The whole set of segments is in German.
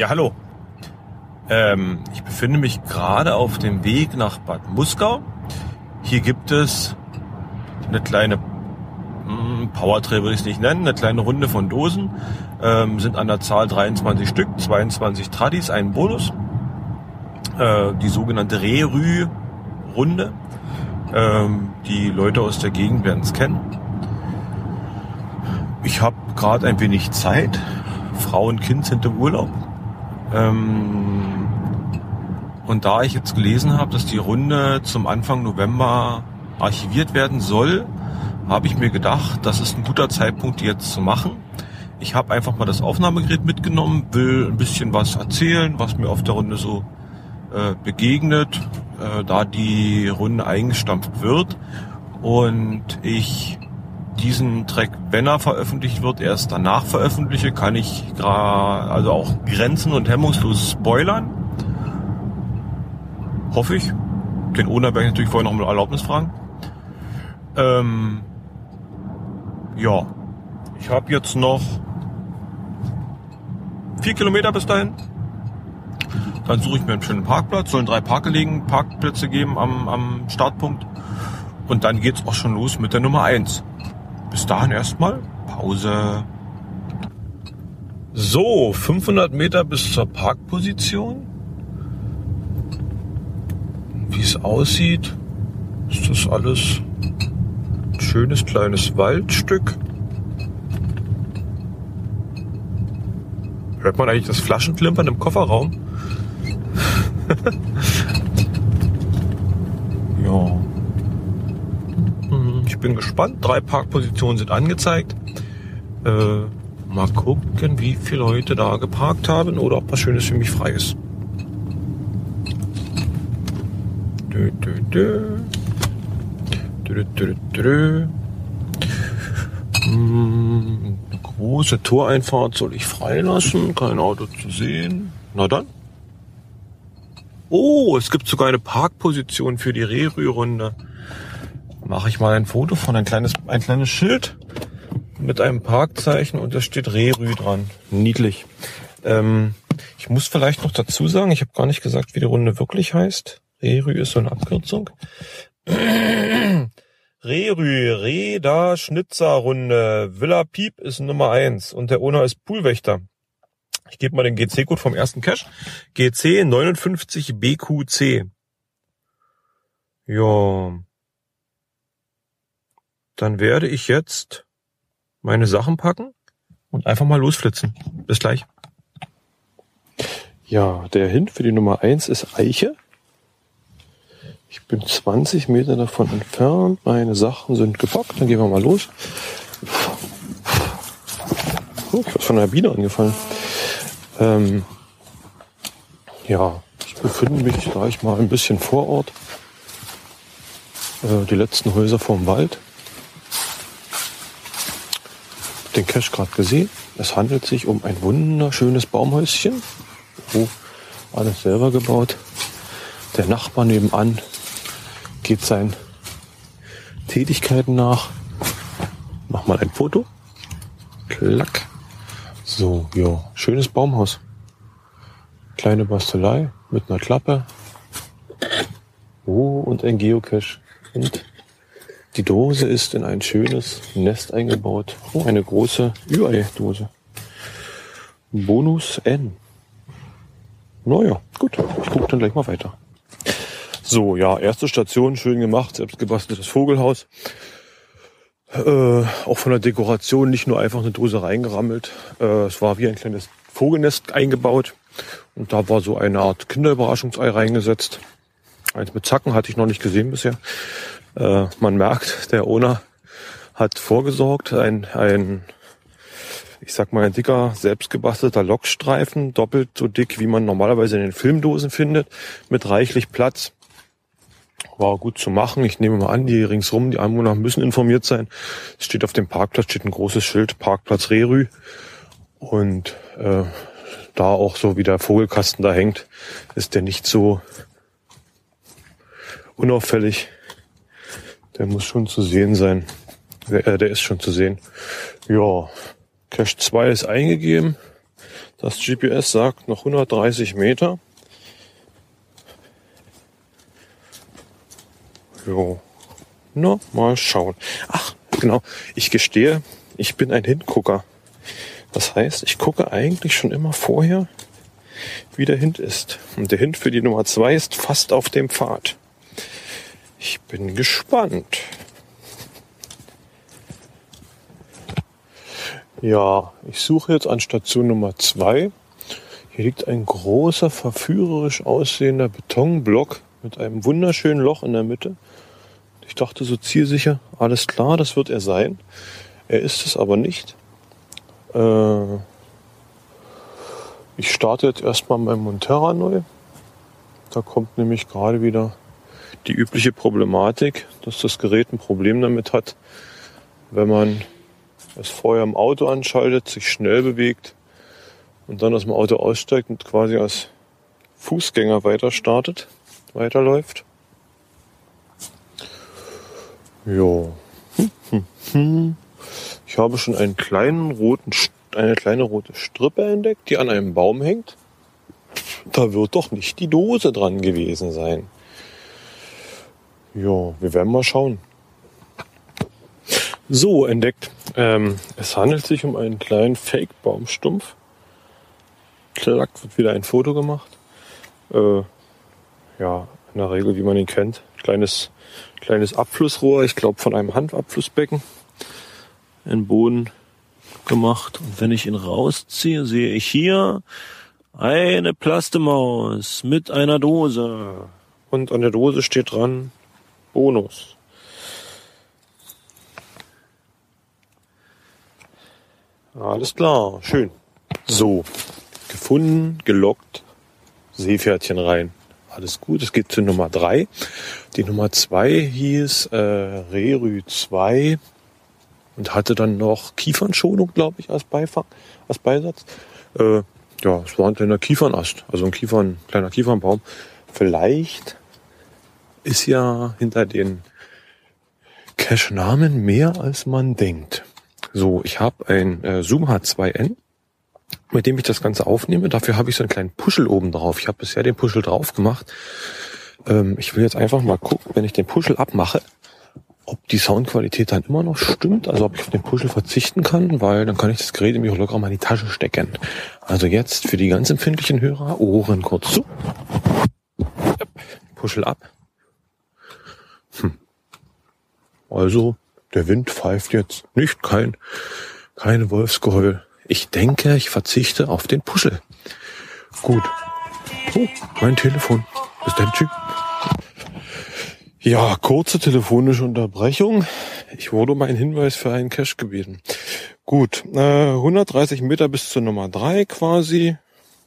Ja, hallo. Ähm, ich befinde mich gerade auf dem Weg nach Bad Muskau. Hier gibt es eine kleine hm, Powertrail würde ich es nicht nennen, eine kleine Runde von Dosen. Ähm, sind an der Zahl 23 Stück, 22 Tradis, ein Bonus. Äh, die sogenannte Rerü-Runde. Ähm, die Leute aus der Gegend werden es kennen. Ich habe gerade ein wenig Zeit. Frau und Kind sind im Urlaub. Ähm, und da ich jetzt gelesen habe, dass die Runde zum Anfang November archiviert werden soll, habe ich mir gedacht, das ist ein guter Zeitpunkt, die jetzt zu machen. Ich habe einfach mal das Aufnahmegerät mitgenommen, will ein bisschen was erzählen, was mir auf der Runde so äh, begegnet, äh, da die Runde eingestampft wird und ich diesen Track, wenn er veröffentlicht wird, erst danach veröffentliche, kann ich also auch grenzen und hemmungslos spoilern. Hoffe ich. Den Owner werde ich natürlich vorher noch mal Erlaubnis fragen. Ähm, ja, ich habe jetzt noch vier Kilometer bis dahin. Dann suche ich mir einen schönen Parkplatz. Sollen drei Parkgelegen Parkplätze geben am, am Startpunkt. Und dann geht's auch schon los mit der Nummer eins. Bis dahin erstmal Pause. So, 500 Meter bis zur Parkposition. Wie es aussieht, ist das alles ein schönes kleines Waldstück. Hört man eigentlich das Flaschenklimpern im Kofferraum? ja. Hm, bin gespannt. Drei Parkpositionen sind angezeigt. Äh, mal gucken, wie viele Leute da geparkt haben oder ob was Schönes für mich frei ist. Dö, dö, dö. Dö, dö, dö, hm, eine große Toreinfahrt soll ich freilassen. Kein Auto zu sehen. Na dann. Oh, es gibt sogar eine Parkposition für die Rehrührunde. Mache ich mal ein Foto von ein kleines, ein kleines Schild mit einem Parkzeichen und da steht Rehrü dran. Niedlich. Ähm, ich muss vielleicht noch dazu sagen, ich habe gar nicht gesagt, wie die Runde wirklich heißt. Rehrü ist so eine Abkürzung. Rerü, Reda Schnitzerrunde. Villa Piep ist Nummer eins und der Owner ist Poolwächter. Ich gebe mal den GC-Code vom ersten Cache. GC 59BQC. Ja. Dann werde ich jetzt meine Sachen packen und einfach mal losflitzen. Bis gleich. Ja, der Hint für die Nummer eins ist Eiche. Ich bin 20 Meter davon entfernt. Meine Sachen sind gepackt. Dann gehen wir mal los. Oh, ich was von einer Biene angefallen. Ähm, ja, ich befinde mich gleich mal ein bisschen vor Ort. Äh, die letzten Häuser vorm Wald. Den Cache gerade gesehen. Es handelt sich um ein wunderschönes Baumhäuschen. Oh, alles selber gebaut. Der Nachbar nebenan geht seinen Tätigkeiten nach. Mach mal ein Foto. Klack. So, ja, schönes Baumhaus. Kleine Bastelei mit einer Klappe. Oh, und ein Geocache. Und die Dose ist in ein schönes Nest eingebaut. Oh, eine große Ü-Ei-Dose. Bonus N. Naja, gut. Ich gucke dann gleich mal weiter. So, ja, erste Station, schön gemacht, selbst gebasteltes Vogelhaus. Äh, auch von der Dekoration nicht nur einfach eine Dose reingerammelt. Äh, es war wie ein kleines Vogelnest eingebaut. Und da war so eine Art Kinderüberraschungsei reingesetzt. Eins mit Zacken hatte ich noch nicht gesehen bisher. Äh, man merkt, der Owner hat vorgesorgt. Ein, ein, ich sag mal, ein dicker, selbstgebastelter Lockstreifen, doppelt so dick, wie man normalerweise in den Filmdosen findet, mit reichlich Platz war gut zu machen. Ich nehme mal an, die ringsrum, die Anwohner müssen informiert sein. Es steht auf dem Parkplatz, steht ein großes Schild, Parkplatz Rerü. Und äh, da auch so wie der Vogelkasten da hängt, ist der nicht so unauffällig. Der muss schon zu sehen sein. Der, äh, der ist schon zu sehen. Ja, Cache 2 ist eingegeben. Das GPS sagt noch 130 Meter. Jo. Na, mal schauen. Ach, genau. Ich gestehe, ich bin ein Hingucker. Das heißt, ich gucke eigentlich schon immer vorher, wie der Hint ist. Und der Hint für die Nummer zwei ist fast auf dem Pfad. Ich bin gespannt. Ja, ich suche jetzt an Station Nummer zwei. Hier liegt ein großer, verführerisch aussehender Betonblock mit einem wunderschönen Loch in der Mitte. Ich dachte so zielsicher, alles klar, das wird er sein. Er ist es aber nicht. Äh, ich starte jetzt erstmal mein Monterra neu. Da kommt nämlich gerade wieder die übliche Problematik, dass das Gerät ein Problem damit hat, wenn man es vorher im Auto anschaltet, sich schnell bewegt und dann aus dem Auto aussteigt und quasi als Fußgänger weiter startet, weiterläuft. Jo. Ich habe schon einen kleinen roten, eine kleine rote Strippe entdeckt, die an einem Baum hängt. Da wird doch nicht die Dose dran gewesen sein. Ja, wir werden mal schauen. So, entdeckt. Ähm, es handelt sich um einen kleinen Fake-Baumstumpf. Klack, wird wieder ein Foto gemacht. Äh, ja, in der Regel, wie man ihn kennt. Kleines, kleines Abflussrohr, ich glaube von einem Handabflussbecken. In Boden gemacht. Und wenn ich ihn rausziehe, sehe ich hier eine Plastemaus mit einer Dose. Und an der Dose steht dran Bonus. Alles klar, schön. So, gefunden, gelockt, Seepferdchen rein. Alles gut, es geht zu Nummer drei. Die Nummer zwei hieß äh, Rerü 2 und hatte dann noch Kiefernschonung, glaube ich, als Beifang, als Beisatz. Äh, ja, es war ein kleiner Kiefernast, also ein Kiefern, kleiner Kiefernbaum. Vielleicht ist ja hinter den Cache-Namen mehr als man denkt. So, ich habe ein äh, Zoom H2N, mit dem ich das Ganze aufnehme. Dafür habe ich so einen kleinen Puschel oben drauf. Ich habe bisher den Puschel drauf gemacht. Ähm, ich will jetzt einfach mal gucken, wenn ich den Puschel abmache, ob die Soundqualität dann immer noch stimmt, also ob ich auf den Puschel verzichten kann, weil dann kann ich das Gerät nämlich auch locker mal in die Tasche stecken. Also jetzt für die ganz empfindlichen Hörer, Ohren kurz zu. Puschel ab. Hm. Also der Wind pfeift jetzt nicht, kein, keine Wolfsgeheul. Ich denke, ich verzichte auf den Puschel. Gut. Oh, mein Telefon. Bis dann, tschüss. Ja, kurze telefonische Unterbrechung. Ich wurde um einen Hinweis für einen Cache gebeten. Gut, äh, 130 Meter bis zur Nummer 3 quasi.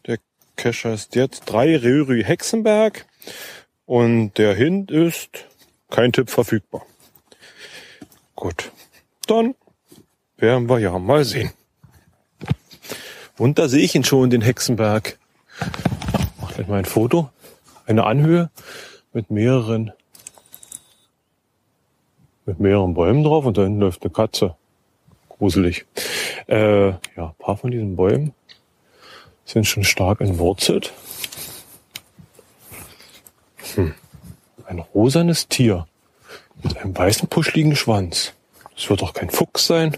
Der Cache heißt jetzt 3 Röhri Hexenberg. Und der Hint ist kein Tipp verfügbar. Gut, dann werden wir ja mal sehen. Und da sehe ich ihn schon, den Hexenberg. Mach gleich mal ein Foto. Eine Anhöhe mit mehreren, mit mehreren Bäumen drauf und da hinten läuft eine Katze. Gruselig. Äh, ja, ein paar von diesen Bäumen sind schon stark entwurzelt. Hm. Ein rosanes Tier mit einem weißen puschligen Schwanz. Das wird doch kein Fuchs sein.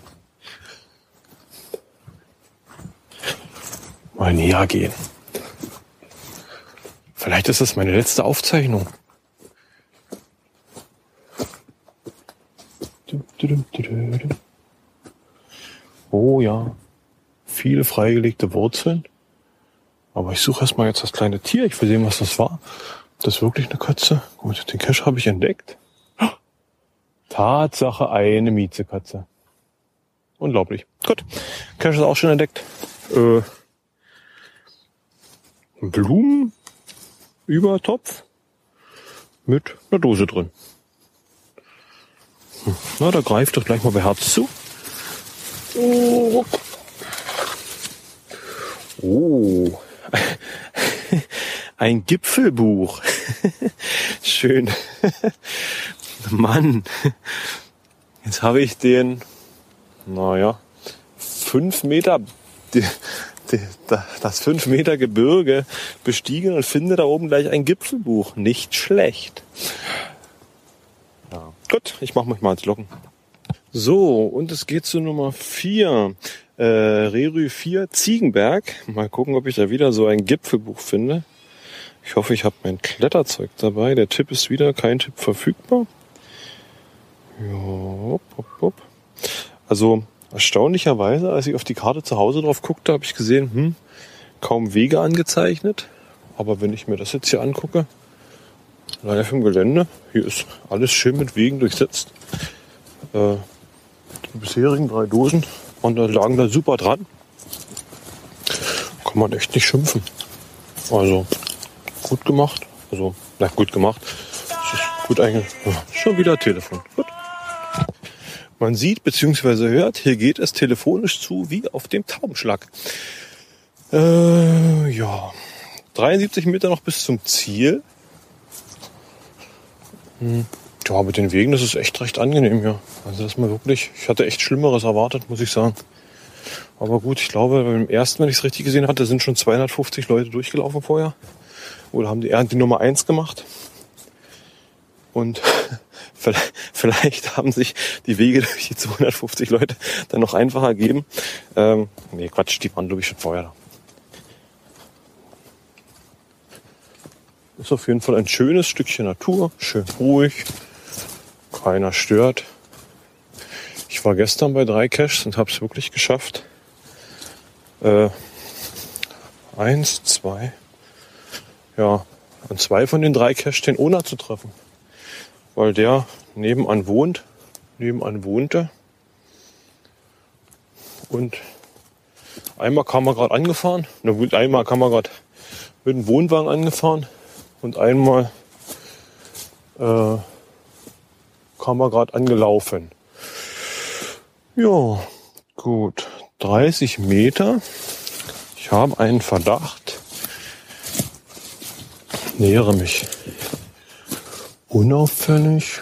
Mal näher gehen. Vielleicht ist es meine letzte Aufzeichnung. Oh ja, viele freigelegte Wurzeln. Aber ich suche erstmal jetzt das kleine Tier. Ich will sehen, was das war. Das ist wirklich eine Katze. Gut, den Cache habe ich entdeckt. Tatsache eine Miezekatze. Unglaublich. Gut. Cache ist auch schon entdeckt. Äh, Blumen mit einer Dose drin. Hm. Na, da greift doch gleich mal bei Herz zu. Oh. oh. Ein Gipfelbuch. Schön. Mann, jetzt habe ich den, naja, fünf Meter, den, das 5 Meter Gebirge bestiegen und finde da oben gleich ein Gipfelbuch. Nicht schlecht. Ja. Gut, ich mache mich mal ins Locken. So, und es geht zu Nummer 4. Äh, Rerü 4 Ziegenberg. Mal gucken, ob ich da wieder so ein Gipfelbuch finde. Ich hoffe, ich habe mein Kletterzeug dabei. Der Tipp ist wieder kein Tipp verfügbar. Ja, hopp, hopp. Also erstaunlicherweise, als ich auf die Karte zu Hause drauf guckte, habe ich gesehen, hm, kaum Wege angezeichnet. Aber wenn ich mir das jetzt hier angucke, live im Gelände, hier ist alles schön mit Wegen durchsetzt. Äh, die bisherigen drei Dosen und da lagen da super dran. Kann man echt nicht schimpfen. Also gut gemacht. Also, na gut gemacht. Gut eigentlich. Schon wieder Telefon. Gut. Man sieht bzw. hört, hier geht es telefonisch zu wie auf dem Taubenschlag. Äh, ja, 73 Meter noch bis zum Ziel. Hm. Ja, mit den Wegen, das ist echt recht angenehm hier. Also das mal wirklich, ich hatte echt Schlimmeres erwartet, muss ich sagen. Aber gut, ich glaube, beim ersten, wenn ich es richtig gesehen hatte, sind schon 250 Leute durchgelaufen vorher. Oder haben die, die Nummer eins gemacht. Und vielleicht haben sich die Wege durch die 250 Leute dann noch einfacher ergeben. Ähm, nee, Quatsch, die waren glaube ich schon vorher da. Ist auf jeden Fall ein schönes Stückchen Natur, schön ruhig, keiner stört. Ich war gestern bei drei Caches und habe es wirklich geschafft. Äh, eins, zwei, ja, an zwei von den drei Caches den Ona zu treffen weil der nebenan wohnt, nebenan wohnte. Und einmal kam er gerade angefahren, na gut, einmal kam er gerade mit dem Wohnwagen angefahren und einmal äh, kam er gerade angelaufen. Ja, gut. 30 Meter. Ich habe einen Verdacht. Nähere mich unauffällig.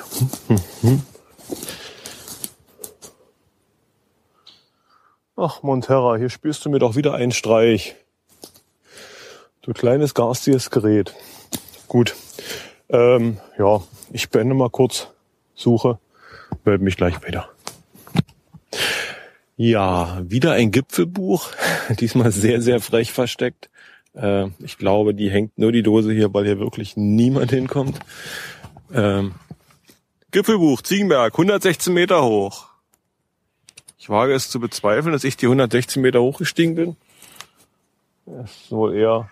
Ach, Monterra, hier spielst du mir doch wieder einen Streich. Du kleines garstiges Gerät. Gut. Ähm, ja, ich beende mal kurz Suche, melde mich gleich wieder. Ja, wieder ein Gipfelbuch. Diesmal sehr, sehr frech versteckt. Äh, ich glaube, die hängt nur die Dose hier, weil hier wirklich niemand hinkommt. Ähm, Gipfelbuch, Ziegenberg, 116 Meter hoch. Ich wage es zu bezweifeln, dass ich die 116 Meter hochgestiegen bin. Das ist wohl eher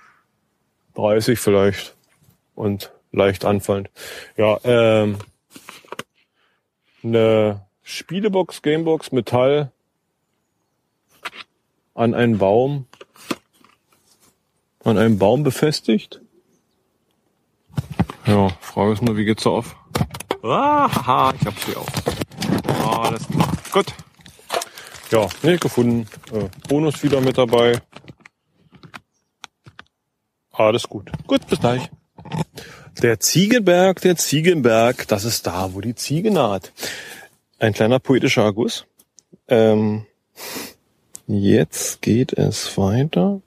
30 vielleicht und leicht anfallend. Ja, ähm, eine Spielebox, Gamebox, Metall an einen Baum, an einem Baum befestigt. Ja, Frage ist nur, wie geht's da auf? Ah, ich hab sie auf. Alles klar. Gut. Ja, nee, gefunden. Äh, Bonus wieder mit dabei. Alles gut. Gut, bis gleich. Der Ziegenberg, der Ziegenberg, das ist da, wo die Ziege naht. Ein kleiner poetischer Erguss. Ähm, jetzt geht es weiter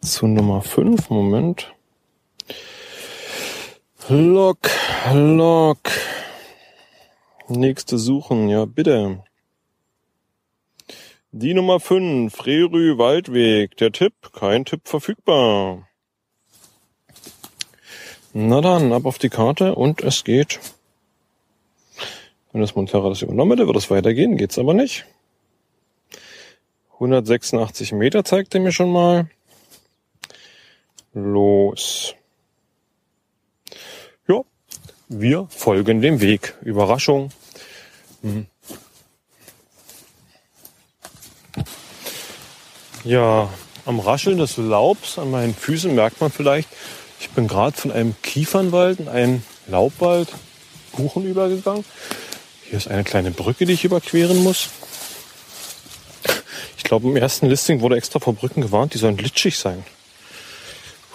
zu Nummer 5. Moment. Lok, Lok. Nächste suchen, ja bitte. Die Nummer 5, Frerü Waldweg. Der Tipp, kein Tipp verfügbar. Na dann, ab auf die Karte und es geht. Wenn das Montera das übernommen hätte, würde es weitergehen. Geht's aber nicht. 186 Meter zeigt er mir schon mal. Los. Wir folgen dem Weg. Überraschung. Mhm. Ja, am Rascheln des Laubs an meinen Füßen merkt man vielleicht, ich bin gerade von einem Kiefernwald in einen Laubwald Buchen übergegangen. Hier ist eine kleine Brücke, die ich überqueren muss. Ich glaube, im ersten Listing wurde extra vor Brücken gewarnt, die sollen glitschig sein.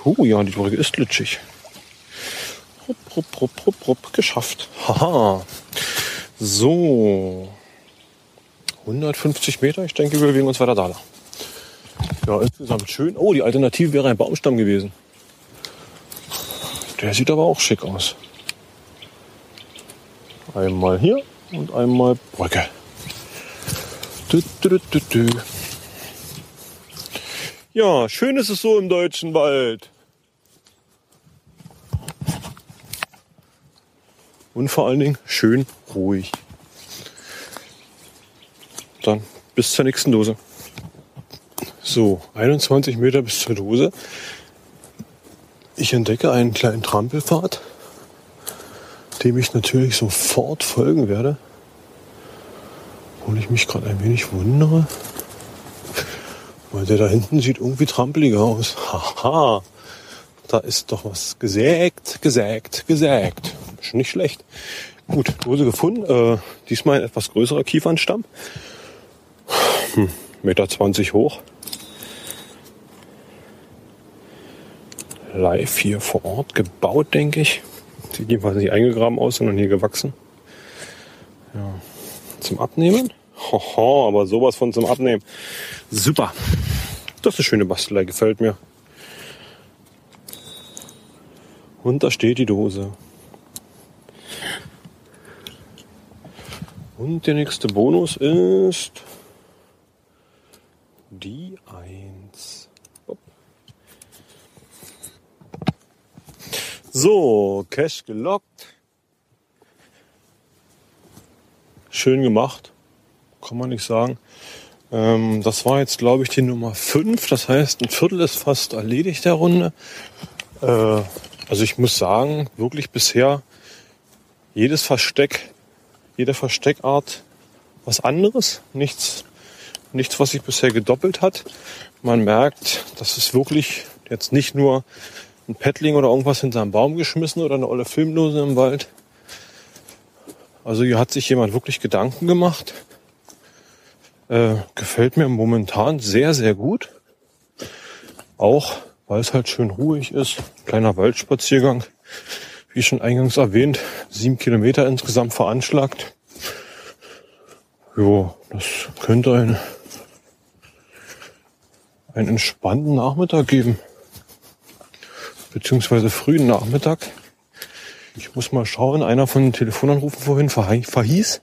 Huh, ja, die Brücke ist glitschig. Rupp, rupp, rupp, rupp, rupp, geschafft. Haha. So. 150 Meter, ich denke, wir bewegen uns weiter da. Ja, insgesamt schön. Oh, die Alternative wäre ein Baumstamm gewesen. Der sieht aber auch schick aus. Einmal hier und einmal Brücke. Du, du, du. Ja, schön ist es so im deutschen Wald. Und vor allen Dingen schön ruhig. Dann bis zur nächsten Dose. So, 21 Meter bis zur Dose. Ich entdecke einen kleinen Trampelpfad, dem ich natürlich sofort folgen werde. Obwohl ich mich gerade ein wenig wundere. Weil der da hinten sieht irgendwie trampeliger aus. Haha, da ist doch was gesägt, gesägt, gesägt. Schon nicht schlecht. Gut, Dose gefunden. Äh, diesmal ein etwas größerer Kiefernstamm. Hm, Meter 20 hoch. Live hier vor Ort gebaut, denke ich. Sieht jedenfalls nicht eingegraben aus, sondern hier gewachsen. Ja. Zum Abnehmen. Hoho, aber sowas von zum Abnehmen. Super. Das ist eine schöne Bastelei, gefällt mir. Und da steht die Dose. Und der nächste Bonus ist die 1. So, Cash gelockt. Schön gemacht kann man nicht sagen. Ähm, das war jetzt, glaube ich, die Nummer 5. Das heißt, ein Viertel ist fast erledigt der Runde. Äh, also ich muss sagen, wirklich bisher jedes Versteck, jede Versteckart was anderes. Nichts, nichts, was sich bisher gedoppelt hat. Man merkt, das ist wirklich jetzt nicht nur ein Paddling oder irgendwas hinter einem Baum geschmissen oder eine olle Filmlose im Wald. Also hier hat sich jemand wirklich Gedanken gemacht äh, gefällt mir momentan sehr, sehr gut. Auch weil es halt schön ruhig ist. Kleiner Waldspaziergang. Wie schon eingangs erwähnt, sieben Kilometer insgesamt veranschlagt. Jo, das könnte ein, einen entspannten Nachmittag geben. Beziehungsweise frühen Nachmittag. Ich muss mal schauen, einer von den Telefonanrufen vorhin verhieß,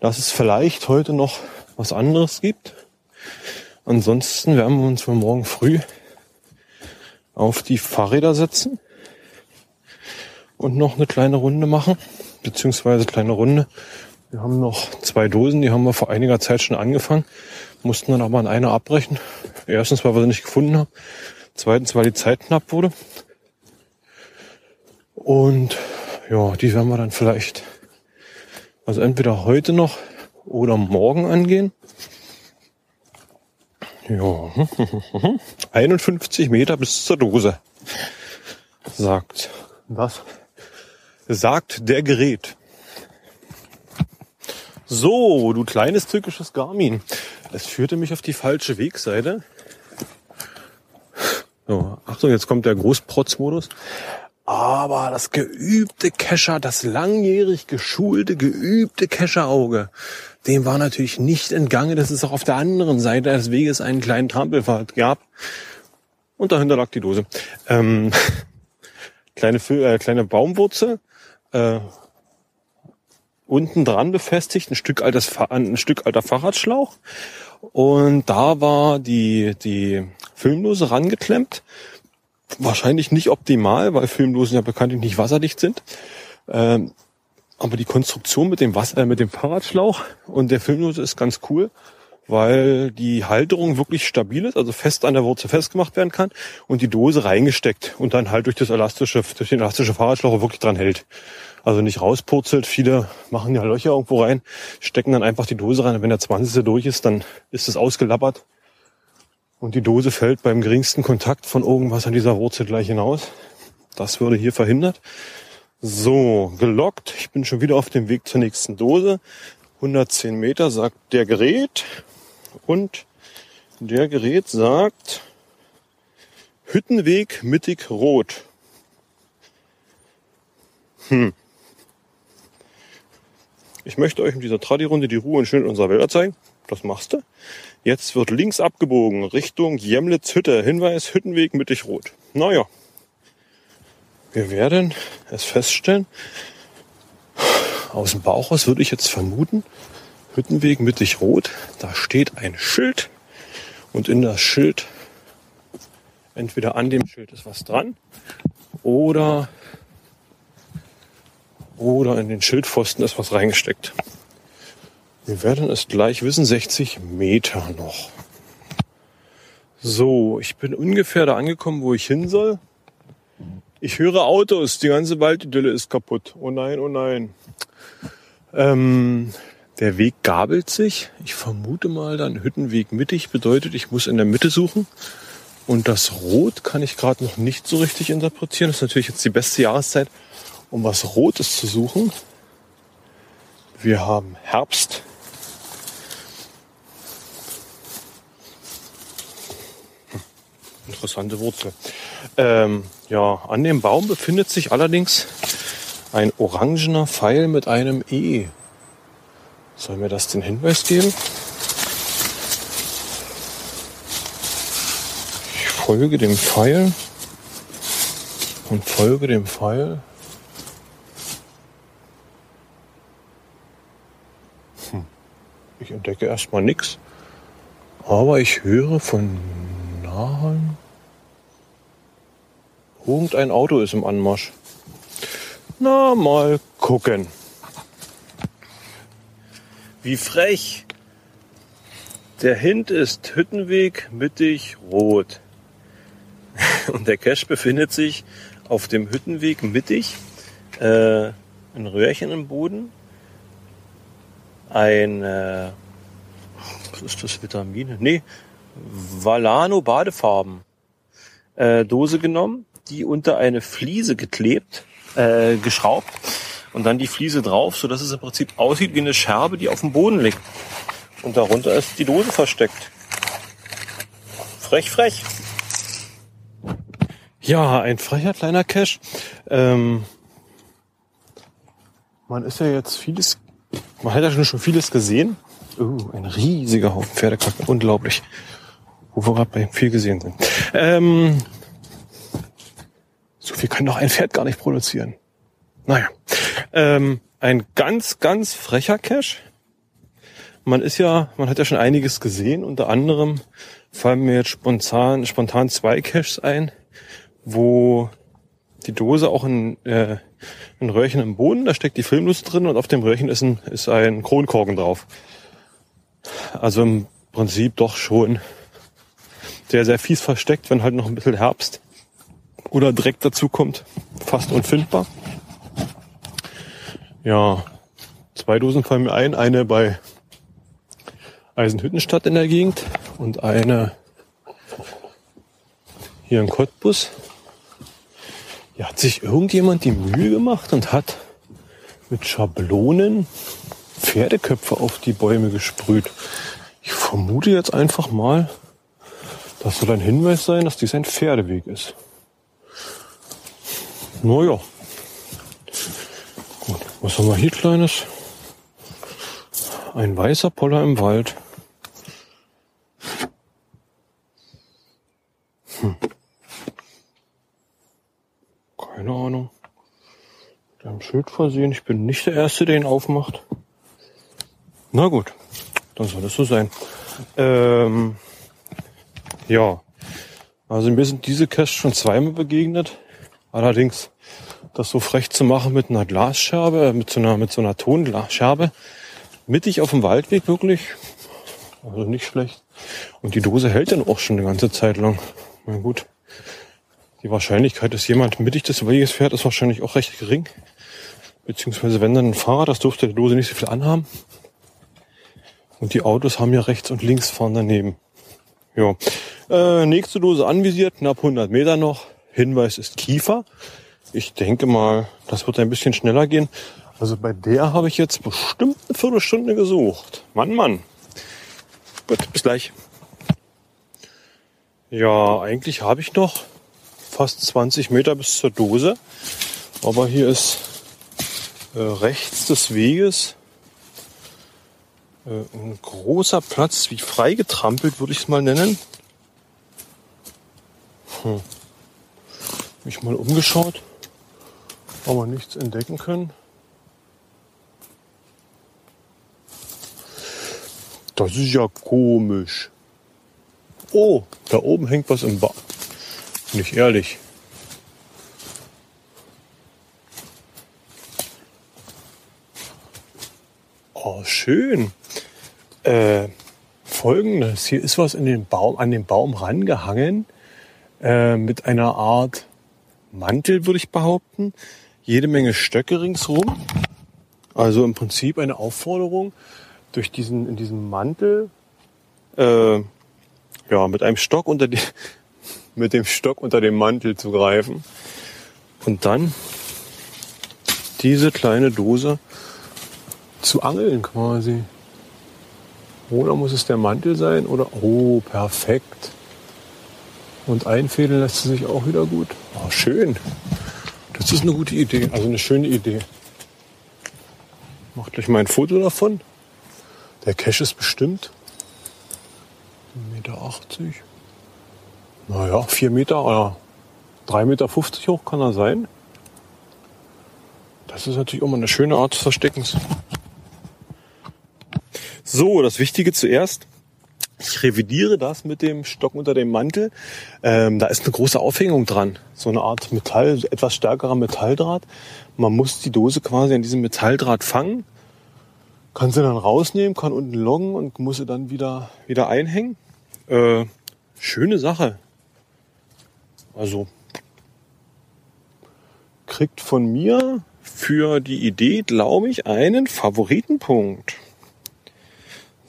dass es vielleicht heute noch was anderes gibt. Ansonsten werden wir uns für morgen früh auf die Fahrräder setzen und noch eine kleine Runde machen, beziehungsweise kleine Runde. Wir haben noch zwei Dosen, die haben wir vor einiger Zeit schon angefangen, mussten dann aber an einer abbrechen. Erstens, weil wir sie nicht gefunden haben. Zweitens, weil die Zeit knapp wurde. Und ja, die werden wir dann vielleicht, also entweder heute noch oder morgen angehen. Ja, 51 Meter bis zur Dose, sagt was? Sagt der Gerät. So, du kleines türkisches Garmin. Es führte mich auf die falsche Wegseite. So, Achtung, jetzt kommt der Großprotzmodus. Aber das geübte Kescher, das langjährig geschulte, geübte Kescherauge, dem war natürlich nicht entgangen, dass es auch auf der anderen Seite des Weges einen kleinen Trampelpfad gab. Und dahinter lag die Dose. Ähm, kleine, äh, kleine Baumwurzel, äh, unten dran befestigt, ein Stück, altes, ein Stück alter Fahrradschlauch. Und da war die, die Filmdose rangeklemmt wahrscheinlich nicht optimal, weil Filmdosen ja bekanntlich nicht wasserdicht sind. Ähm, aber die Konstruktion mit dem Wasser, äh, mit dem Fahrradschlauch und der Filmdose ist ganz cool, weil die Halterung wirklich stabil ist, also fest an der Wurzel festgemacht werden kann und die Dose reingesteckt und dann halt durch das elastische, durch den elastische Fahrradschlauch wirklich dran hält. Also nicht rauspurzelt. Viele machen ja Löcher irgendwo rein, stecken dann einfach die Dose rein. Und wenn der 20. durch ist, dann ist es ausgelappert und die Dose fällt beim geringsten Kontakt von irgendwas an dieser Wurzel gleich hinaus. Das würde hier verhindert. So, gelockt. Ich bin schon wieder auf dem Weg zur nächsten Dose. 110 Meter sagt der Gerät. Und der Gerät sagt Hüttenweg mittig rot. Hm. Ich möchte euch in dieser Tradi-Runde die Ruhe und Schönheit unserer Wälder zeigen. Was machst du? Jetzt wird links abgebogen Richtung Jemlitz Hütte. Hinweis Hüttenweg mittig rot. Naja. Wir werden es feststellen. Aus dem Bauchhaus würde ich jetzt vermuten, Hüttenweg mittig rot. Da steht ein Schild und in das Schild, entweder an dem Schild ist was dran oder, oder in den Schildpfosten ist was reingesteckt. Wir werden es gleich wissen, 60 Meter noch. So, ich bin ungefähr da angekommen, wo ich hin soll. Ich höre Autos, die ganze Waldidylle ist kaputt. Oh nein, oh nein. Ähm, der Weg gabelt sich. Ich vermute mal dann Hüttenweg mittig bedeutet, ich muss in der Mitte suchen. Und das Rot kann ich gerade noch nicht so richtig interpretieren. Das ist natürlich jetzt die beste Jahreszeit, um was Rotes zu suchen. Wir haben Herbst. Hm, interessante Wurzel. Ähm, ja, an dem Baum befindet sich allerdings ein orangener Pfeil mit einem E. Soll mir das den Hinweis geben? Ich folge dem Pfeil und folge dem Pfeil. Hm. Ich entdecke erstmal nichts, aber ich höre von nahen. Irgendein Auto ist im Anmarsch. Na, mal gucken. Wie frech. Der Hint ist Hüttenweg mittig rot. Und der Cache befindet sich auf dem Hüttenweg mittig. Äh, ein Röhrchen im Boden. Ein, äh, was ist das, Vitamine? Nee, Valano Badefarben. Äh, Dose genommen, die unter eine Fliese geklebt äh, geschraubt und dann die Fliese drauf, so dass es im Prinzip aussieht wie eine Scherbe, die auf dem Boden liegt. Und darunter ist die Dose versteckt. Frech, frech. Ja, ein frecher kleiner Cache. Ähm, man ist ja jetzt vieles, man hat ja schon vieles gesehen. Oh, ein riesiger Haufen Pferdekacke, unglaublich. Wo wir gerade bei viel gesehen sind. Ähm, so viel kann doch ein Pferd gar nicht produzieren. Naja. Ähm, ein ganz, ganz frecher Cache. Man ist ja, man hat ja schon einiges gesehen. Unter anderem fallen mir jetzt spontan, spontan zwei Caches ein, wo die Dose auch in, äh, ein Röhrchen im Boden, da steckt die Filmnuss drin und auf dem Röhrchen ist ein, ist ein Kronkorken drauf. Also im Prinzip doch schon sehr, sehr fies versteckt, wenn halt noch ein bisschen Herbst oder Dreck dazu kommt. Fast unfindbar. Ja, zwei Dosen fallen mir ein. Eine bei Eisenhüttenstadt in der Gegend und eine hier in Cottbus. Ja, hat sich irgendjemand die Mühe gemacht und hat mit Schablonen Pferdeköpfe auf die Bäume gesprüht. Ich vermute jetzt einfach mal, das soll ein Hinweis sein, dass dies ein Pferdeweg ist. Naja. Was haben wir hier Kleines? Ein weißer Poller im Wald. Hm. Keine Ahnung. Mit einem Schild versehen. Ich bin nicht der Erste, der ihn aufmacht. Na gut, dann soll es so sein. Ähm, ja, also mir sind diese Casts schon zweimal begegnet. Allerdings das so frech zu machen mit einer Glasscherbe, äh, mit so einer, mit so einer Tonglasscherbe, mittig auf dem Waldweg wirklich, also nicht schlecht. Und die Dose hält dann auch schon eine ganze Zeit lang. Na gut. Die Wahrscheinlichkeit, dass jemand mittig des Weges fährt, ist wahrscheinlich auch recht gering. Beziehungsweise wenn dann ein Fahrer, das durfte die Dose nicht so viel anhaben. Und die Autos haben ja rechts und links fahren daneben. Ja. Äh, nächste Dose anvisiert, knapp 100 Meter noch. Hinweis ist Kiefer. Ich denke mal, das wird ein bisschen schneller gehen. Also bei der habe ich jetzt bestimmt eine Viertelstunde gesucht. Mann, Mann. Gut, bis gleich. Ja, eigentlich habe ich noch fast 20 Meter bis zur Dose. Aber hier ist äh, rechts des Weges äh, ein großer Platz, wie freigetrampelt, würde ich es mal nennen. Hm. Mich mal umgeschaut, aber nichts entdecken können. Das ist ja komisch. Oh, da oben hängt was im Baum. Nicht ehrlich. Oh, schön. Äh, Folgendes. Hier ist was in den Baum, an den Baum rangehangen. Äh, mit einer Art Mantel, würde ich behaupten. Jede Menge Stöcke ringsrum. Also im Prinzip eine Aufforderung, durch diesen, in diesem Mantel, äh, ja, mit einem Stock unter die, mit dem Stock unter dem Mantel zu greifen. Und dann diese kleine Dose zu angeln quasi. Oder muss es der Mantel sein? Oder, oh, perfekt. Und einfädeln lässt sie sich auch wieder gut. Oh, schön. Das ist eine gute Idee, also eine schöne Idee. Macht gleich mal ein Foto davon. Der Cache ist bestimmt 1,80 Meter. Naja, 4 Meter oder 3,50 Meter hoch kann er sein. Das ist natürlich auch mal eine schöne Art des Versteckens. So, das Wichtige zuerst. Ich revidiere das mit dem Stock unter dem Mantel. Ähm, da ist eine große Aufhängung dran. So eine Art Metall, etwas stärkerer Metalldraht. Man muss die Dose quasi an diesem Metalldraht fangen kann sie dann rausnehmen, kann unten loggen und muss sie dann wieder, wieder einhängen. Äh, schöne Sache. Also kriegt von mir für die Idee, glaube ich, einen Favoritenpunkt.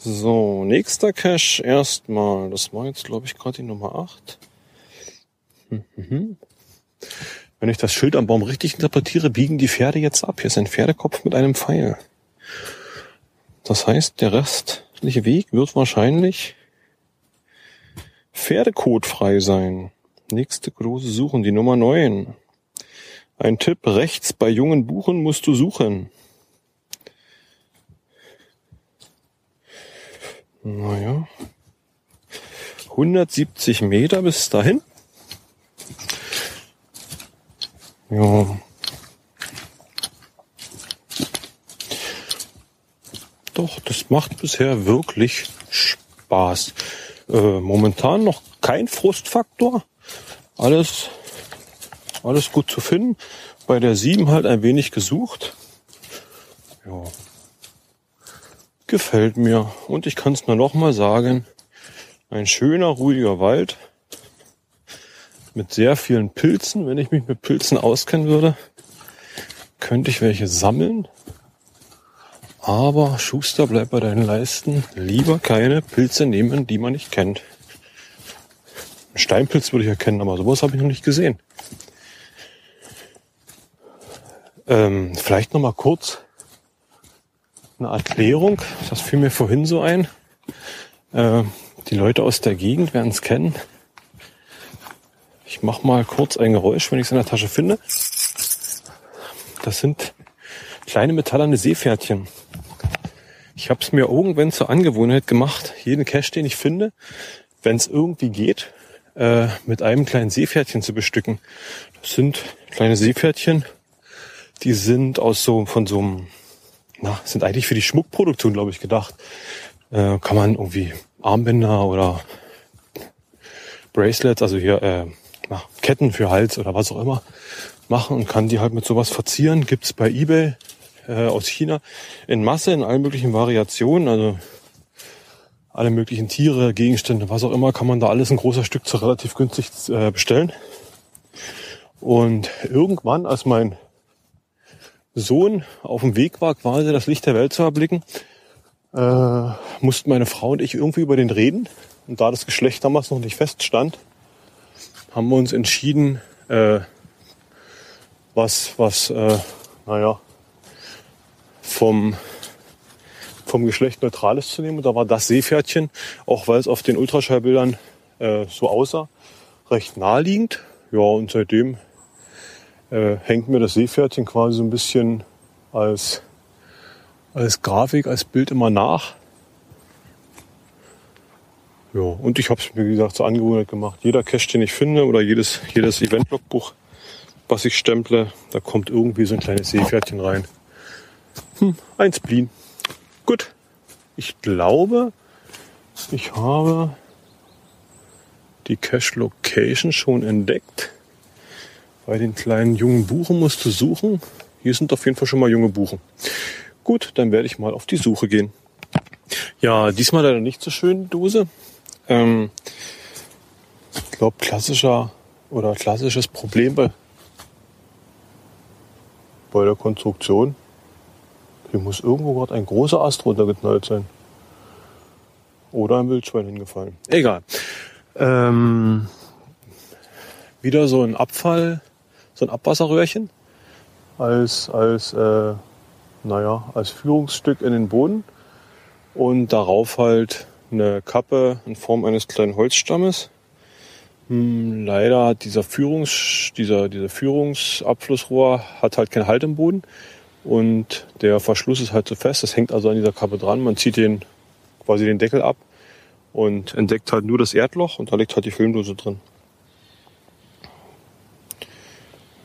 So, nächster Cache erstmal. Das war jetzt, glaube ich, gerade die Nummer 8. Mhm. Wenn ich das Schild am Baum richtig interpretiere, biegen die Pferde jetzt ab. Hier ist ein Pferdekopf mit einem Pfeil. Das heißt, der restliche Weg wird wahrscheinlich pferdekotfrei sein. Nächste große Suchen, die Nummer 9. Ein Tipp, rechts bei jungen Buchen musst du suchen. Naja. 170 Meter bis dahin. Ja. Doch, das macht bisher wirklich Spaß. Äh, momentan noch kein Frustfaktor. Alles, alles gut zu finden. Bei der 7 halt ein wenig gesucht. Ja. Gefällt mir. Und ich kann es nur noch mal sagen. Ein schöner, ruhiger Wald. Mit sehr vielen Pilzen. Wenn ich mich mit Pilzen auskennen würde, könnte ich welche sammeln. Aber Schuster, bleib bei deinen Leisten. Lieber keine Pilze nehmen, die man nicht kennt. Steinpilz würde ich erkennen, aber sowas habe ich noch nicht gesehen. Ähm, vielleicht noch mal kurz eine Erklärung. Das fiel mir vorhin so ein. Äh, die Leute aus der Gegend werden es kennen. Ich mache mal kurz ein Geräusch, wenn ich es in der Tasche finde. Das sind kleine metallerne Seepferdchen. Ich habe es mir irgendwann zur Angewohnheit gemacht, jeden Cache, den ich finde, wenn es irgendwie geht, äh, mit einem kleinen Seepferdchen zu bestücken. Das sind kleine Seepferdchen, die sind aus so von so einem, na, sind eigentlich für die Schmuckproduktion, glaube ich, gedacht. Äh, kann man irgendwie Armbänder oder Bracelets, also hier äh, na, Ketten für Hals oder was auch immer machen und kann die halt mit sowas verzieren. Gibt's bei eBay äh, aus China in Masse, in allen möglichen Variationen. Also alle möglichen Tiere, Gegenstände, was auch immer, kann man da alles ein großer Stück zu relativ günstig äh, bestellen. Und irgendwann, als mein Sohn auf dem Weg war, quasi das Licht der Welt zu erblicken, äh, mussten meine Frau und ich irgendwie über den reden. Und da das Geschlecht damals noch nicht feststand, haben wir uns entschieden, äh, was, was, äh, naja, vom, vom Geschlecht Neutrales zu nehmen. Und da war das Seepferdchen, auch weil es auf den Ultraschallbildern äh, so aussah, recht naheliegend. Ja, und seitdem äh, hängt mir das Seepferdchen quasi so ein bisschen als, als Grafik, als Bild immer nach. Ja, und ich habe es mir, wie gesagt, zur Angewohnheit gemacht. Jeder Cache, den ich finde oder jedes, jedes Event-Logbuch, was ich stemple, da kommt irgendwie so ein kleines Seepferdchen rein. Hm, ein Spleen. Gut. Ich glaube, ich habe die Cache Location schon entdeckt. Bei den kleinen jungen Buchen musst du suchen. Hier sind auf jeden Fall schon mal junge Buchen. Gut, dann werde ich mal auf die Suche gehen. Ja, diesmal leider nicht so schön, Dose. Ähm, ich glaube, klassischer oder klassisches Problem bei, bei der Konstruktion. Hier muss irgendwo gerade ein großer Ast runtergeknallt sein. Oder ein Wildschwein hingefallen. Egal. Ähm, wieder so ein Abfall, so ein Abwasserröhrchen als, als, äh, naja, als Führungsstück in den Boden und darauf halt eine Kappe in Form eines kleinen Holzstammes. Hm, leider hat dieser Führungs, dieser, dieser Führungsabflussrohr hat halt keinen Halt im Boden und der Verschluss ist halt so fest. Das hängt also an dieser Kappe dran. Man zieht den quasi den Deckel ab und entdeckt halt nur das Erdloch und da liegt halt die Filmdose drin.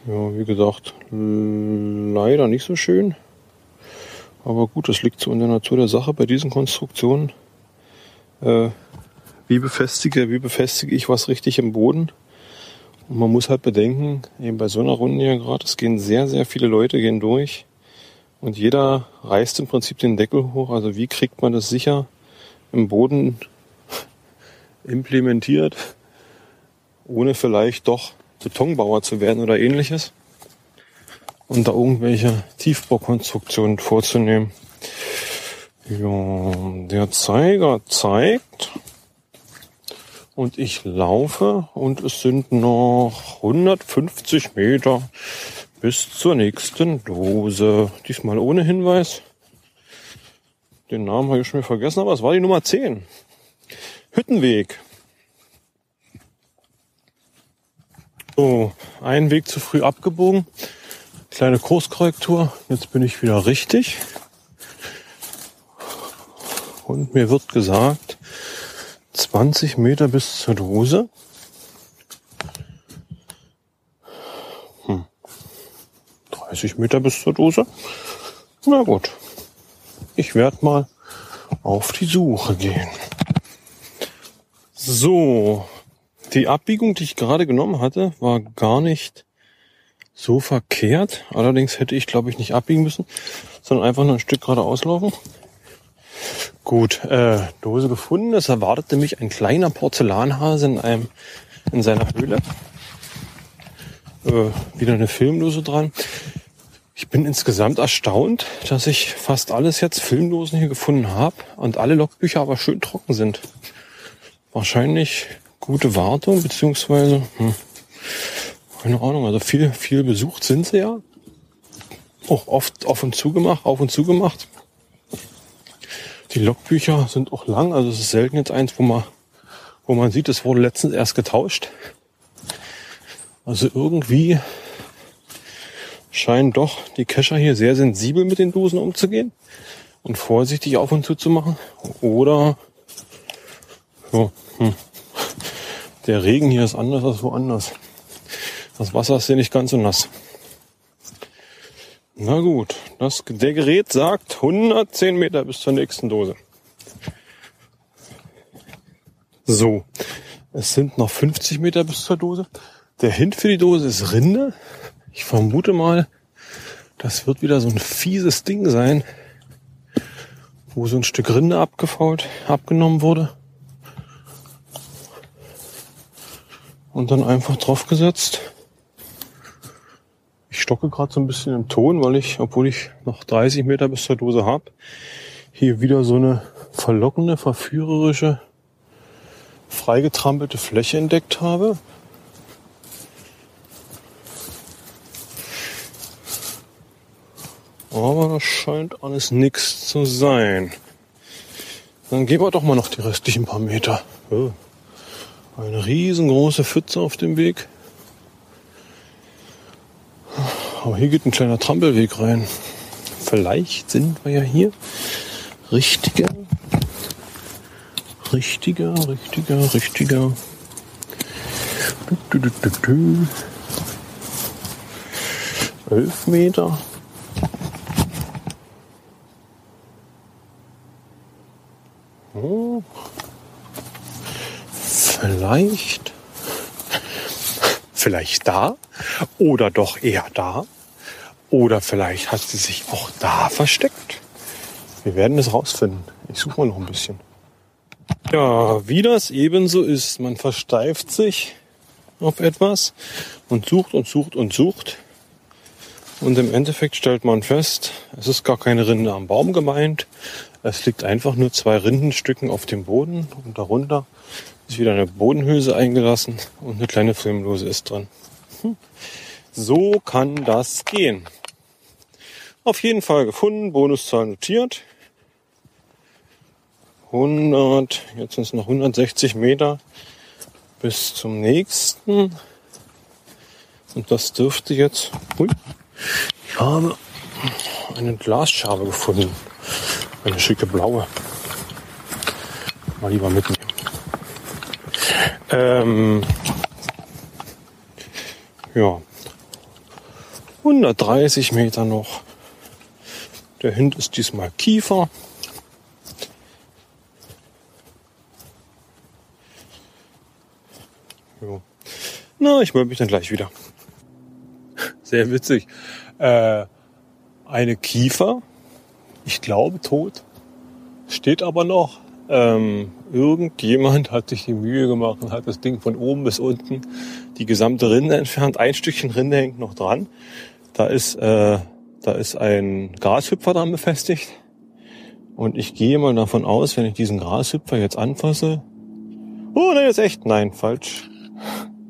Ja, wie gesagt, leider nicht so schön. Aber gut, das liegt so in der Natur der Sache bei diesen Konstruktionen. Äh, wie befestige, wie befestige ich was richtig im Boden? Und man muss halt bedenken, eben bei so einer Runde hier gerade, es gehen sehr, sehr viele Leute gehen durch. Und jeder reißt im Prinzip den Deckel hoch. Also wie kriegt man das sicher im Boden implementiert, ohne vielleicht doch Betonbauer zu werden oder ähnliches? und da irgendwelche Tiefbaukonstruktionen vorzunehmen. Ja, der Zeiger zeigt und ich laufe und es sind noch 150 Meter bis zur nächsten Dose. Diesmal ohne Hinweis. Den Namen habe ich schon vergessen, aber es war die Nummer 10. Hüttenweg. So, einen Weg zu früh abgebogen. Kleine Kurskorrektur. Jetzt bin ich wieder richtig. Und mir wird gesagt, 20 Meter bis zur Dose. Hm. 30 Meter bis zur Dose. Na gut. Ich werde mal auf die Suche gehen. So. Die Abbiegung, die ich gerade genommen hatte, war gar nicht so verkehrt. Allerdings hätte ich, glaube ich, nicht abbiegen müssen, sondern einfach nur ein Stück geradeaus laufen. Gut, äh, Dose gefunden. Es erwartete mich ein kleiner Porzellanhase in einem in seiner Höhle. Äh, wieder eine Filmdose dran. Ich bin insgesamt erstaunt, dass ich fast alles jetzt Filmdosen hier gefunden habe und alle Logbücher aber schön trocken sind. Wahrscheinlich gute Wartung, beziehungsweise hm, keine Ahnung, also viel, viel besucht sind sie ja. Auch oft auf und zu gemacht, auf und zu gemacht. Die Logbücher sind auch lang, also es ist selten jetzt eins, wo man, wo man sieht, es wurde letztens erst getauscht. Also irgendwie scheinen doch die Kescher hier sehr sensibel mit den Dosen umzugehen und vorsichtig auf und zu zu machen. Oder so, hm, der Regen hier ist anders als woanders. Das Wasser ist hier nicht ganz so nass. Na gut, das, der Gerät sagt 110 Meter bis zur nächsten Dose. So, es sind noch 50 Meter bis zur Dose. Der Hint für die Dose ist Rinde. Ich vermute mal, das wird wieder so ein fieses Ding sein, wo so ein Stück Rinde abgefault, abgenommen wurde. Und dann einfach draufgesetzt. Ich stocke gerade so ein bisschen im Ton, weil ich, obwohl ich noch 30 Meter bis zur Dose habe, hier wieder so eine verlockende, verführerische, freigetrampelte Fläche entdeckt habe. Aber das scheint alles nichts zu sein. Dann gehen wir doch mal noch die restlichen paar Meter. Oh. Eine riesengroße Pfütze auf dem Weg. Aber hier geht ein kleiner Trampelweg rein. Vielleicht sind wir ja hier richtige, Richtiger, richtiger, richtiger. Du, Elf Meter. Vielleicht. Vielleicht da. Oder doch eher da. Oder vielleicht hat sie sich auch da versteckt. Wir werden es rausfinden. Ich suche mal noch ein bisschen. Ja, wie das ebenso ist. Man versteift sich auf etwas und sucht und sucht und sucht. Und im Endeffekt stellt man fest, es ist gar keine Rinde am Baum gemeint. Es liegt einfach nur zwei Rindenstücken auf dem Boden und darunter ist wieder eine Bodenhülse eingelassen und eine kleine Filmlose ist drin. Hm. So kann das gehen. Auf jeden Fall gefunden, Bonuszahl notiert. 100, jetzt sind es noch 160 Meter bis zum nächsten. Und das dürfte jetzt, hui, ich habe eine Glasschabe gefunden. Eine schicke blaue. Mal lieber mitnehmen. Ähm, ja. 130 Meter noch. Der Hund ist diesmal Kiefer. Jo. Na, ich melde mich dann gleich wieder. Sehr witzig. Äh, eine Kiefer, ich glaube tot, steht aber noch. Ähm, irgendjemand hat sich die Mühe gemacht und hat das Ding von oben bis unten die gesamte Rinde entfernt. Ein Stückchen Rinde hängt noch dran. Da ist, äh, da ist ein Grashüpfer dran befestigt. Und ich gehe mal davon aus, wenn ich diesen Grashüpfer jetzt anfasse. Oh, nein, ist echt. Nein, falsch.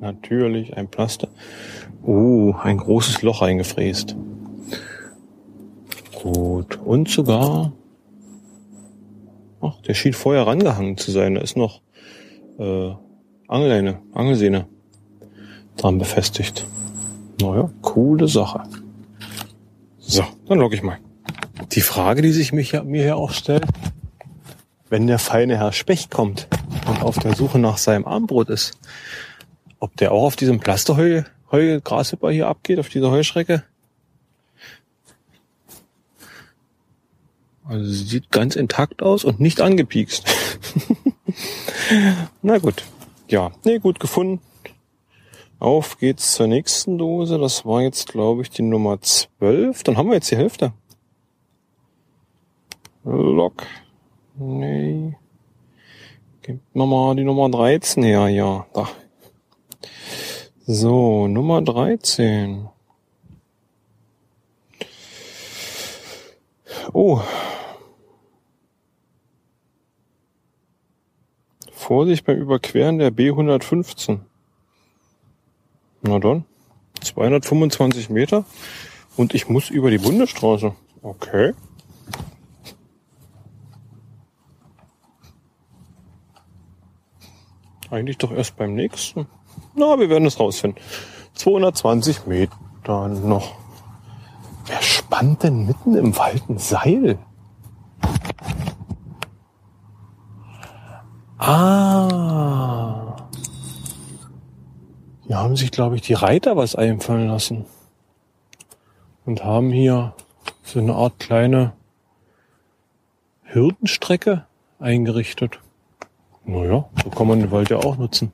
Natürlich ein Plaster. Oh, ein großes Loch eingefräst. Gut. Und sogar Ach, der schien vorher rangehangen zu sein. Da ist noch äh, Angelleine, Angelsehne dran befestigt. Naja, coole Sache. So, dann logge ich mal. Die Frage, die sich mich, mir hier auch stellt, wenn der feine Herr Specht kommt und auf der Suche nach seinem Armbrot ist, ob der auch auf diesem Plasterheu Heu Grashüpper hier abgeht, auf dieser Heuschrecke? Also sie sieht ganz intakt aus und nicht angepiekst. Na gut. Ja, nee, gut gefunden. Auf geht's zur nächsten Dose. Das war jetzt, glaube ich, die Nummer 12. Dann haben wir jetzt die Hälfte. Lock. Nee. Gib nochmal die Nummer 13 her, ja. Da. So, Nummer 13. Oh, Vorsicht beim Überqueren der B115. Na dann, 225 Meter und ich muss über die Bundesstraße. Okay. Eigentlich doch erst beim nächsten. Na, wir werden es rausfinden. 220 Meter noch. Wer spannt denn mitten im Wald ein Seil? Ah. Hier haben sich, glaube ich, die Reiter was einfallen lassen. Und haben hier so eine Art kleine Hürdenstrecke eingerichtet. Naja, so kann man den Wald ja auch nutzen.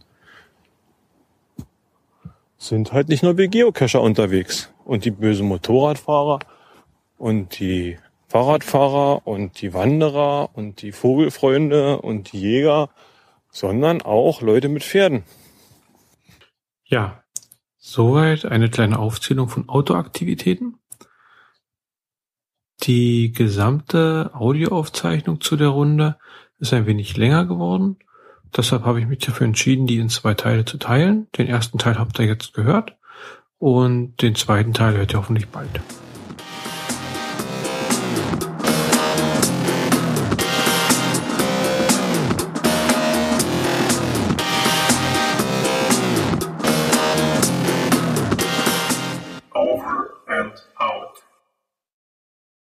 Sind halt nicht nur wie Geocacher unterwegs. Und die bösen Motorradfahrer und die Fahrradfahrer und die Wanderer und die Vogelfreunde und die Jäger, sondern auch Leute mit Pferden. Ja, soweit eine kleine Aufzählung von Autoaktivitäten. Die gesamte Audioaufzeichnung zu der Runde ist ein wenig länger geworden. Deshalb habe ich mich dafür entschieden, die in zwei Teile zu teilen. Den ersten Teil habt ihr jetzt gehört und den zweiten Teil hört ihr hoffentlich bald.